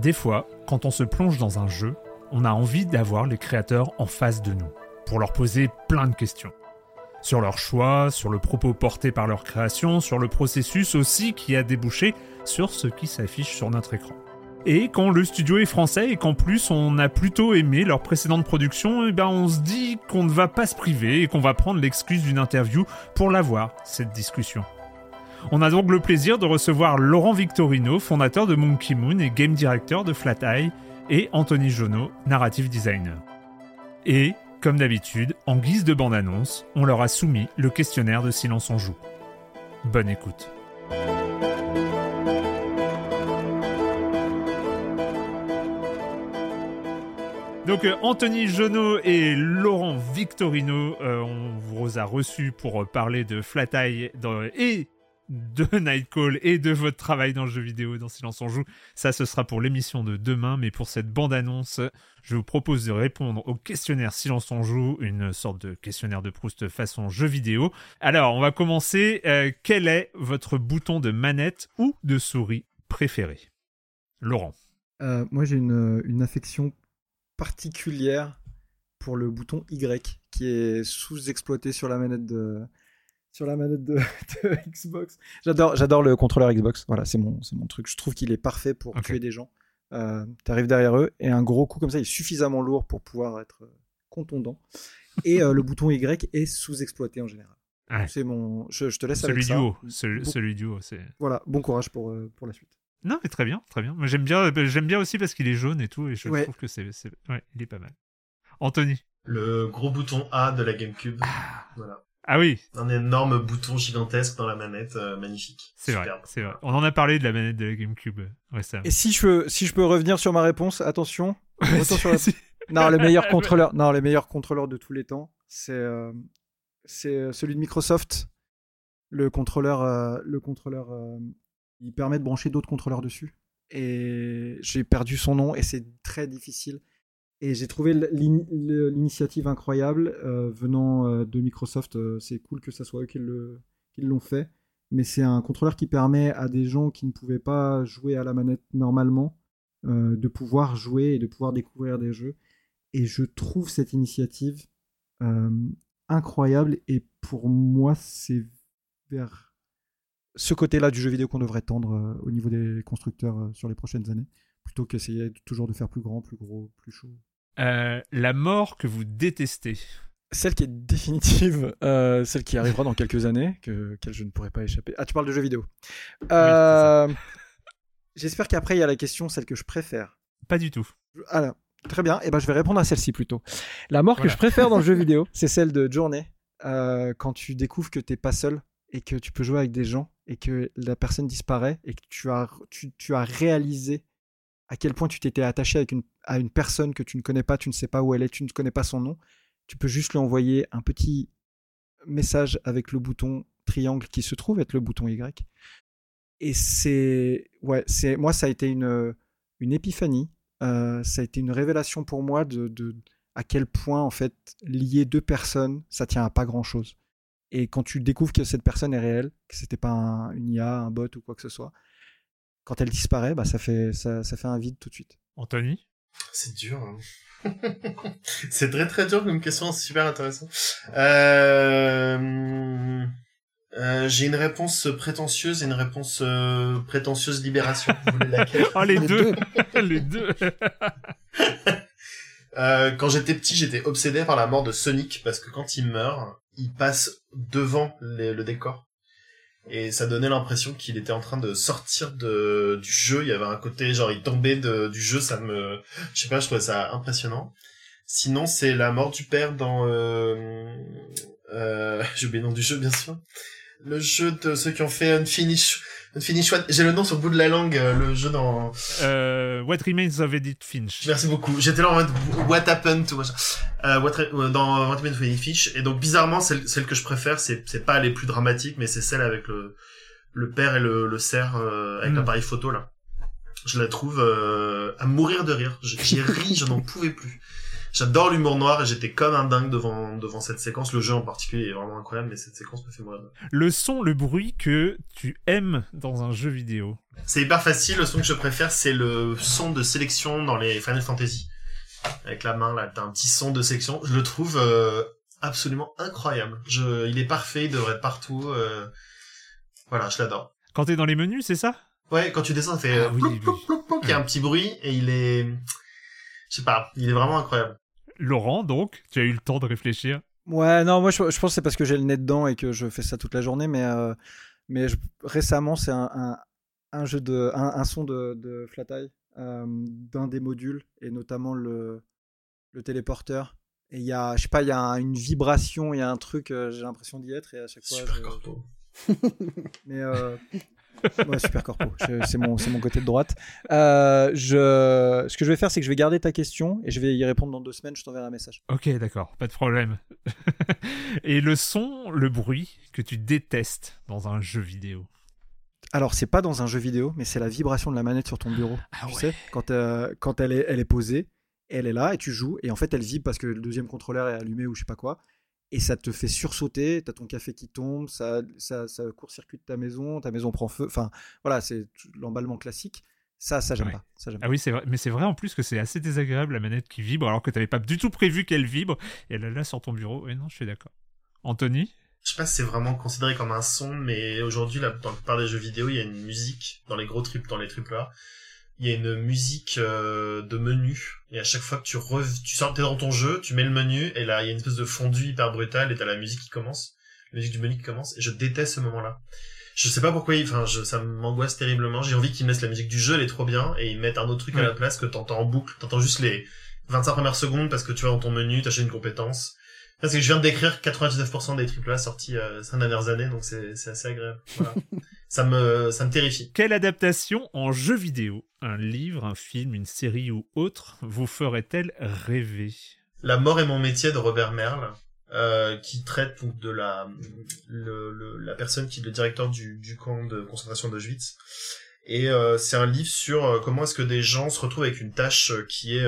Des fois, quand on se plonge dans un jeu, on a envie d'avoir les créateurs en face de nous, pour leur poser plein de questions. Sur leur choix, sur le propos porté par leur création, sur le processus aussi qui a débouché sur ce qui s'affiche sur notre écran. Et quand le studio est français et qu'en plus on a plutôt aimé leur précédente production, eh ben on se dit qu'on ne va pas se priver et qu'on va prendre l'excuse d'une interview pour l'avoir, cette discussion. On a donc le plaisir de recevoir Laurent Victorino, fondateur de Monkey Moon et game director de Flat Eye, et Anthony Jonot, narrative designer. Et, comme d'habitude, en guise de bande-annonce, on leur a soumis le questionnaire de Silence en Joue. Bonne écoute. Donc euh, Anthony Jonot et Laurent Victorino, euh, on vous a reçus pour parler de Flat Eye et de Nightcall et de votre travail dans le jeu vidéo dans Silence on joue. Ça, ce sera pour l'émission de demain, mais pour cette bande-annonce, je vous propose de répondre au questionnaire Silence on joue, une sorte de questionnaire de Proust façon jeu vidéo. Alors, on va commencer. Euh, quel est votre bouton de manette ou de souris préféré? Laurent. Euh, moi, j'ai une, une affection particulière pour le bouton Y qui est sous-exploité sur la manette de sur la manette de, de Xbox. J'adore, j'adore le contrôleur Xbox. Voilà, c'est mon, c'est mon truc. Je trouve qu'il est parfait pour Ok. tuer des gens. Euh, T'arrives derrière eux et un gros coup comme ça, il est suffisamment lourd pour pouvoir être euh, contondant. Et euh, le bouton Y est sous-exploité en général. Ouais. C'est mon. Je, je te laisse Celui avec du ça. haut. Celui, Bon- celui du haut, c'est. Voilà, bon courage pour, euh, pour la suite. Non, mais très bien, très bien. Moi, j'aime bien, euh, j'aime bien aussi parce qu'il est jaune et tout, et je Ouais. trouve que c'est, c'est- ouais, il est pas mal. Anthony. Le gros bouton A de la GameCube. Voilà. Ah oui, Un énorme bouton gigantesque dans la manette, euh, magnifique. c'est vrai, c'est vrai. On en a parlé de la manette de la GameCube euh, récemment. Et si je, peux, si je peux revenir sur ma réponse, attention. Retour sur la- Si- Non, le meilleur contrôleur, non, le meilleur contrôleur de tous les temps, c'est euh, c'est celui de Microsoft. Le contrôleur, euh, le contrôleur, euh, il permet de brancher d'autres contrôleurs dessus. Et j'ai perdu son nom et c'est très difficile. Et j'ai trouvé l'in- l'initiative incroyable euh, venant euh, de Microsoft. Euh, C'est cool que ça soit eux qui l'ont fait. Mais c'est un contrôleur qui permet à des gens qui ne pouvaient pas jouer à la manette normalement de pouvoir jouer et de pouvoir découvrir des jeux. Et je trouve cette initiative incroyable. Et pour moi, c'est vers ce côté-là du jeu vidéo qu'on devrait tendre au niveau des constructeurs sur les prochaines années, plutôt qu'essayer toujours de faire plus grand, plus gros, plus chaud. Euh, la mort que vous détestez. Celle qui est définitive, euh, celle qui arrivera dans quelques années, que, qu'elle je ne pourrai pas échapper. Ah, tu parles de jeux vidéo. Euh, J'espère qu'après, il y a la question, celle que je préfère. Pas du tout. Alors, très bien. Et ben, je vais répondre à celle-ci plutôt. La mort Voilà. que je préfère dans le jeu vidéo, c'est celle de Journée. quand tu découvres que t'es pas seul et que tu peux jouer avec des gens et que la personne disparaît et que tu as, tu, tu as réalisé à quel point tu t'étais attaché avec une, à une personne que tu ne connais pas, tu ne sais pas où elle est, tu ne connais pas son nom, tu peux juste lui envoyer un petit message avec le bouton triangle qui se trouve être le bouton Y. Et c'est, ouais, c'est, moi, ça a été une, une épiphanie. Euh, ça a été une révélation pour moi de, à quel point, en fait, lier deux personnes, ça tient à pas grand chose. Et quand tu découvres que cette personne est réelle, que c'était pas un, une IA, un bot ou quoi que ce soit, quand elle disparaît, bah, ça, fait, ça, ça fait un vide tout de suite. Anthony? C'est dur. Hein. c'est très très dur comme question, c'est super intéressant. Euh... Euh, j'ai une réponse prétentieuse et une réponse euh, prétentieuse libération. Vous voulez laquelle? Oh, les, deux Les deux euh, Quand j'étais petit, j'étais obsédé par la mort de Sonic parce que quand il meurt, il passe devant les, le décor. Et ça donnait l'impression qu'il était en train de sortir de, du jeu. Il y avait un côté, genre, il tombait de, du jeu, ça me... Je sais pas, je trouvais ça impressionnant. Sinon, c'est la mort du père dans... Euh, euh, J'ai oublié le du jeu, bien sûr le jeu de ceux qui ont fait Unfinished, Unfinished One. J'ai le nom sur le bout de la langue, euh, le jeu dans... Euh, What Remains of Edith Finch. Merci beaucoup. J'étais là en mode What Happened to... Euh, what, euh, dans What Remains of Edith Finch. Et donc, bizarrement, celle, celle que je préfère, c'est, c'est pas les plus dramatiques, mais c'est celle avec le, le père et le, le cerf, euh, avec mm. l'appareil photo, là. Je la trouve euh, à mourir de rire. J'ai ri, je n'en pouvais plus. J'adore l'humour noir et j'étais comme un dingue devant, devant cette séquence. Le jeu en particulier est vraiment incroyable, mais cette séquence me fait mourir. Le son, le bruit que tu aimes dans un jeu vidéo. C'est hyper facile. Le son que je préfère, c'est le son de sélection dans les Final Fantasy. Avec la main, là, t'as un petit son de sélection. Je le trouve euh, absolument incroyable. Je, il est parfait, il devrait être partout. Euh... Voilà, je l'adore. Quand t'es dans les menus, c'est ça? Ouais, quand tu descends, ça fait ah, oui, ploup, ploup, ploup, ploup, il y a un petit bruit et il est... Je sais pas, il est vraiment incroyable. Laurent, donc, tu as eu le temps de réfléchir? Ouais, non, moi je, je pense que c'est parce que j'ai le nez dedans et que je fais ça toute la journée, mais, euh, mais je, récemment c'est un, un, un, jeu de, un, un son de, de Flat Eye, euh, d'un des modules, et notamment le, le téléporteur. Et il y a, je sais pas, il y a une vibration, il y a un truc, euh, j'ai l'impression d'y être, et à chaque fois. Super je... corpo. mais euh, ouais, super corpo. C'est mon, mon côté de droite. Euh, je, ce que je vais faire, c'est que je vais garder ta question et je vais y répondre dans deux semaines. Je t'enverrai un message. Ok, d'accord, pas de problème. et le son, le bruit que tu détestes dans un jeu vidéo? Alors, c'est pas dans un jeu vidéo, mais c'est la vibration de la manette sur ton bureau. Ah tu ouais. sais, quand, euh, quand elle, est, elle est posée, elle est là et tu joues, et en fait, elle vibre parce que le deuxième contrôleur est allumé ou je sais pas quoi et ça te fait sursauter, t'as ton café qui tombe, ça, ça, ça court-circuite ta maison, ta maison prend feu, enfin voilà, c'est l'emballement classique. Ça, ça j'aime Ouais. pas. Ça, Ah oui, c'est vrai, mais c'est vrai en plus que c'est assez désagréable la manette qui vibre alors que t'avais pas du tout prévu qu'elle vibre et elle est là sur ton bureau. Et non, je suis d'accord. Anthony? Je sais pas si c'est vraiment considéré comme un son, mais aujourd'hui, là, dans la plupart des jeux vidéo, il y a une musique dans les gros triples, dans les triple A. Il y a une musique euh, de menu et à chaque fois que tu rev... tu sors t'es dans ton jeu, tu mets le menu et là il y a une espèce de fondu hyper brutal et t'as la musique qui commence, la musique du menu qui commence et je déteste ce moment-là. Je sais pas pourquoi, enfin je... ça m'angoisse terriblement. J'ai envie qu'ils mettent la musique du jeu, elle est trop bien et ils mettent un autre truc à la place que t'entends en boucle, t'entends juste les 25 premières secondes parce que tu vas dans ton menu, t'achètes une compétence. Parce que je viens de décrire 99% des AAA sortis euh, ces dernières années, donc c'est c'est assez agréable. Voilà. ça me ça me terrifie. Quelle adaptation en jeu vidéo, un livre, un film, une série ou autre, vous ferait-elle rêver? La mort est mon métier de Robert Merle, euh, qui traite de la la personne qui est le directeur du, camp de concentration d'Auschwitz. Et euh, c'est un livre sur euh, comment est-ce que des gens se retrouvent avec une tâche qui est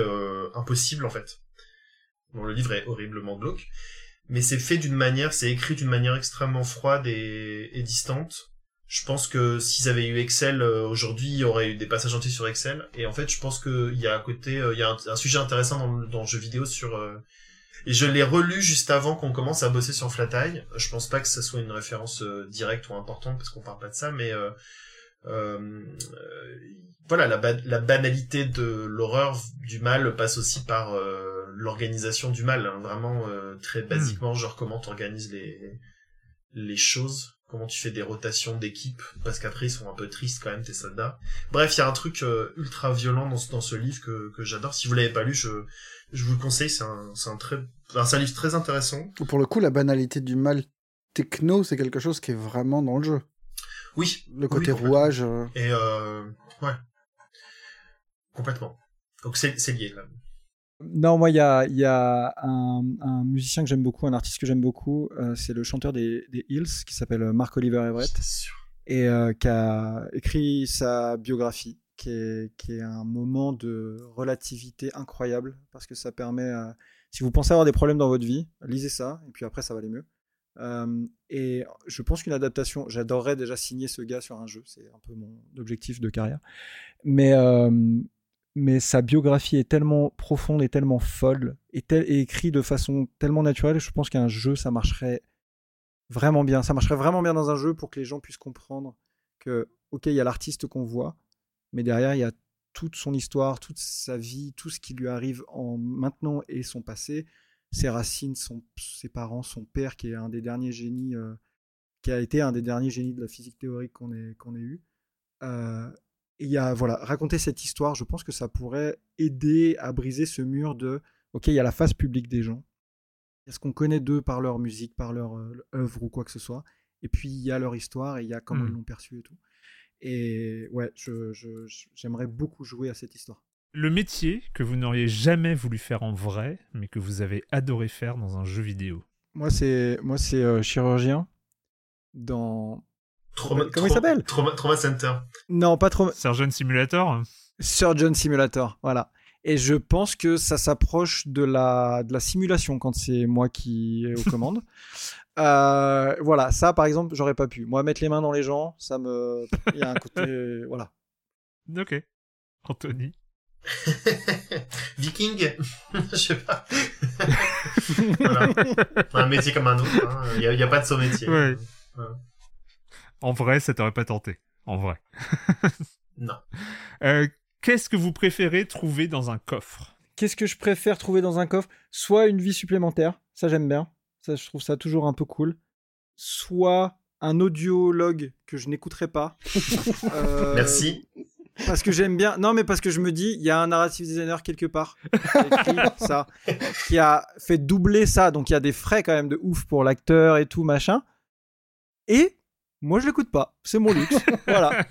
impossible en fait. Bon, le livre est horriblement glauque, mais c'est fait d'une manière, c'est écrit d'une manière extrêmement froide et distante. Je pense que s'ils avaient eu Excel euh, aujourd'hui, il y aurait eu des passages entiers sur Excel. Et en fait, je pense qu'il y a à côté, euh, il y a un, un sujet intéressant dans le, dans le jeu vidéo sur. euh, et je l'ai relu juste avant qu'on commence à bosser sur Flat Eye. Je pense pas que ça soit une référence euh, directe ou importante parce qu'on parle pas de ça, mais euh, euh, euh, voilà, la, ba- la banalité de l'horreur du mal passe aussi par euh, l'organisation du mal, hein, vraiment euh, très basiquement, genre comment tu organises les les choses, comment tu fais des rotations d'équipe, parce qu'après ils sont un peu tristes quand même tes soldats. Bref, il y a un truc euh, ultra violent dans, ce- dans ce livre que, que j'adore. Si vous l'avez pas lu, je je vous le conseille. C'est un c'est un très enfin, c'est un livre très intéressant. Pour le coup, la banalité du mal techno, c'est quelque chose qui est vraiment dans le jeu. Oui. Le côté oui, rouage. euh, Et euh, ouais. Complètement. Donc c'est c'est lié là. Non, moi, il y a, il y a un, un musicien que j'aime beaucoup, un artiste que j'aime beaucoup. euh, c'est le chanteur des, des Hills qui s'appelle Mark Oliver Everett et euh, qui a écrit sa biographie, qui est, qui est un moment de relativité incroyable parce que ça permet, si vous pensez avoir des problèmes dans votre vie, lisez ça et puis après ça va aller mieux. Euh, et je pense qu'une adaptation, j'adorerais déjà signer ce gars sur un jeu, c'est un peu mon objectif de carrière. Mais, euh, mais sa biographie est tellement profonde et tellement folle et, tel- écrite de façon tellement naturelle, je pense qu'un jeu ça marcherait vraiment bien. Ça marcherait vraiment bien dans un jeu pour que les gens puissent comprendre que, ok, il y a l'artiste qu'on voit, mais derrière, il y a toute son histoire, toute sa vie, tout ce qui lui arrive en maintenant et son passé, ses racines, ses parents, son père, qui est un des derniers génies, euh, qui a été un des derniers génies de la physique théorique qu'on ait, qu'on ait eu. Euh, il y a, voilà, raconter cette histoire, je pense que ça pourrait aider à briser ce mur de, ok, il y a la face publique des gens, il y a ce qu'on connaît d'eux par leur musique, par leur euh, œuvre ou quoi que ce soit. Et puis il y a leur histoire et il y a comment Mm. ils l'ont perçu et tout. Et ouais, je, je- je- j'aimerais beaucoup jouer à cette histoire. Le métier que vous n'auriez jamais voulu faire en vrai, mais que vous avez adoré faire dans un jeu vidéo? Moi, c'est moi c'est euh, chirurgien dans. Trauma, Comment il s'appelle Trauma, Trauma Center. Non, pas trop. Surgeon Simulator Surgeon Simulator, voilà. Et je pense que ça s'approche de la, de la simulation quand c'est moi qui ai aux commandes. Euh, voilà, ça par exemple, j'aurais pas pu. Moi, mettre les mains dans les gens, ça me. Il y a un côté. voilà. Ok. Anthony Viking Je sais pas. voilà. Un métier comme un autre. hein. Il n'y a, il y a pas de saut métier. Ouais. En vrai, ça t'aurait pas tenté. En vrai. Non. Euh, Qu'est-ce que vous préférez trouver dans un coffre? Qu'est-ce que je préfère trouver dans un coffre? Soit une vie supplémentaire, ça j'aime bien. Ça, je trouve ça toujours un peu cool. Soit un audiologue que je n'écouterai pas. Euh, Merci. Parce que j'aime bien. Non, mais parce que je me dis, il y a un narrative designer quelque part qui a ça, qui a fait doubler ça. Donc il y a des frais quand même de ouf pour l'acteur et tout machin. Et moi je l'écoute pas. C'est mon luxe. voilà.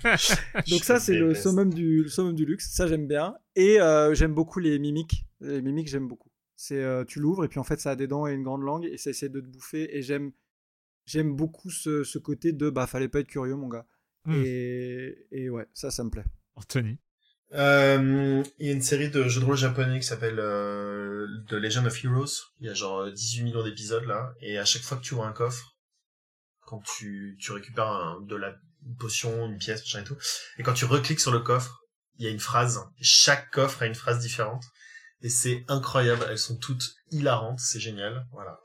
Donc ça c'est le summum du le summum du luxe. Ça j'aime bien. Et euh, j'aime beaucoup les mimiques. Les mimiques j'aime beaucoup. C'est euh, tu l'ouvres et puis en fait ça a des dents et une grande langue et ça essaie de te bouffer. Et j'aime j'aime beaucoup ce, ce côté de bah fallait pas être curieux mon gars. Hmm. Et, et ouais ça ça me plaît. Anthony Euh, Il y a une série de jeux de rôle japonais qui s'appelle euh, The Legend of Heroes. Il y a genre euh, 18 millions d'épisodes là. Et à chaque fois que tu ouvres un coffre, quand tu, tu récupères un- de la une potion, une pièce, machin et tout, et quand tu recliques sur le coffre, il y a une phrase. Chaque coffre a une phrase différente. Et c'est incroyable. Elles sont toutes hilarantes. C'est génial. Voilà.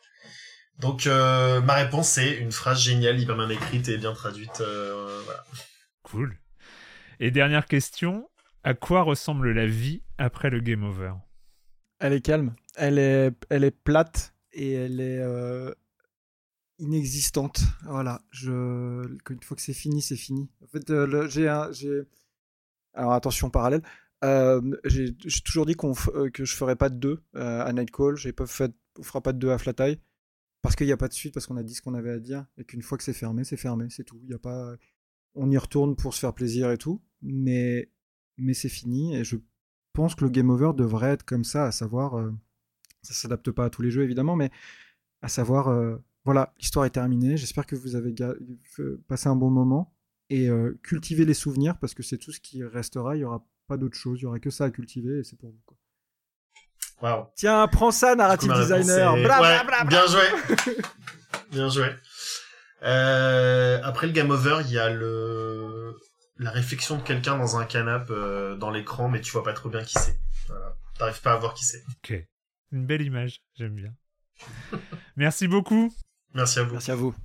Donc euh, ma réponse c'est une phrase géniale, hyper bien écrite et bien traduite. euh, voilà. Cool. Et dernière question, à quoi ressemble la vie après le game over? Elle est calme. Elle est, elle est plate et elle est euh, inexistante. Voilà. Une fois que c'est fini, c'est fini. En fait, euh, j'ai un. Alors attention parallèle. Euh, j'ai toujours dit qu'on euh, que je ferais pas de 2 à Nightcall. J'ai pas fait, fera pas de 2 à Flat Eye parce qu'il n'y a pas de suite, parce qu'on a dit ce qu'on avait à dire et qu'une fois que c'est fermé, c'est fermé, c'est tout. Y a pas, on y retourne pour se faire plaisir et tout, mais mais c'est fini et je pense que le game over devrait être comme ça, à savoir, ça s'adapte pas à tous les jeux évidemment, mais à savoir, voilà, l'histoire est terminée. J'espère que vous avez passé un bon moment et euh, cultivez les souvenirs parce que c'est tout ce qui restera. Il y aura pas d'autre chose, il y aura que ça à cultiver et c'est pour vous. quoi. Waouh. Tiens, prends ça, narrative designer. est- Bla, bla, Ouais, bla, bla. Bien joué. bien joué. Euh, après le game over, il y a le la réflexion de quelqu'un dans un canapé euh, dans l'écran, mais tu vois pas trop bien qui c'est. Voilà. T'arrives pas à voir qui c'est. Ok. Une belle image, j'aime bien. Merci beaucoup. Merci à vous.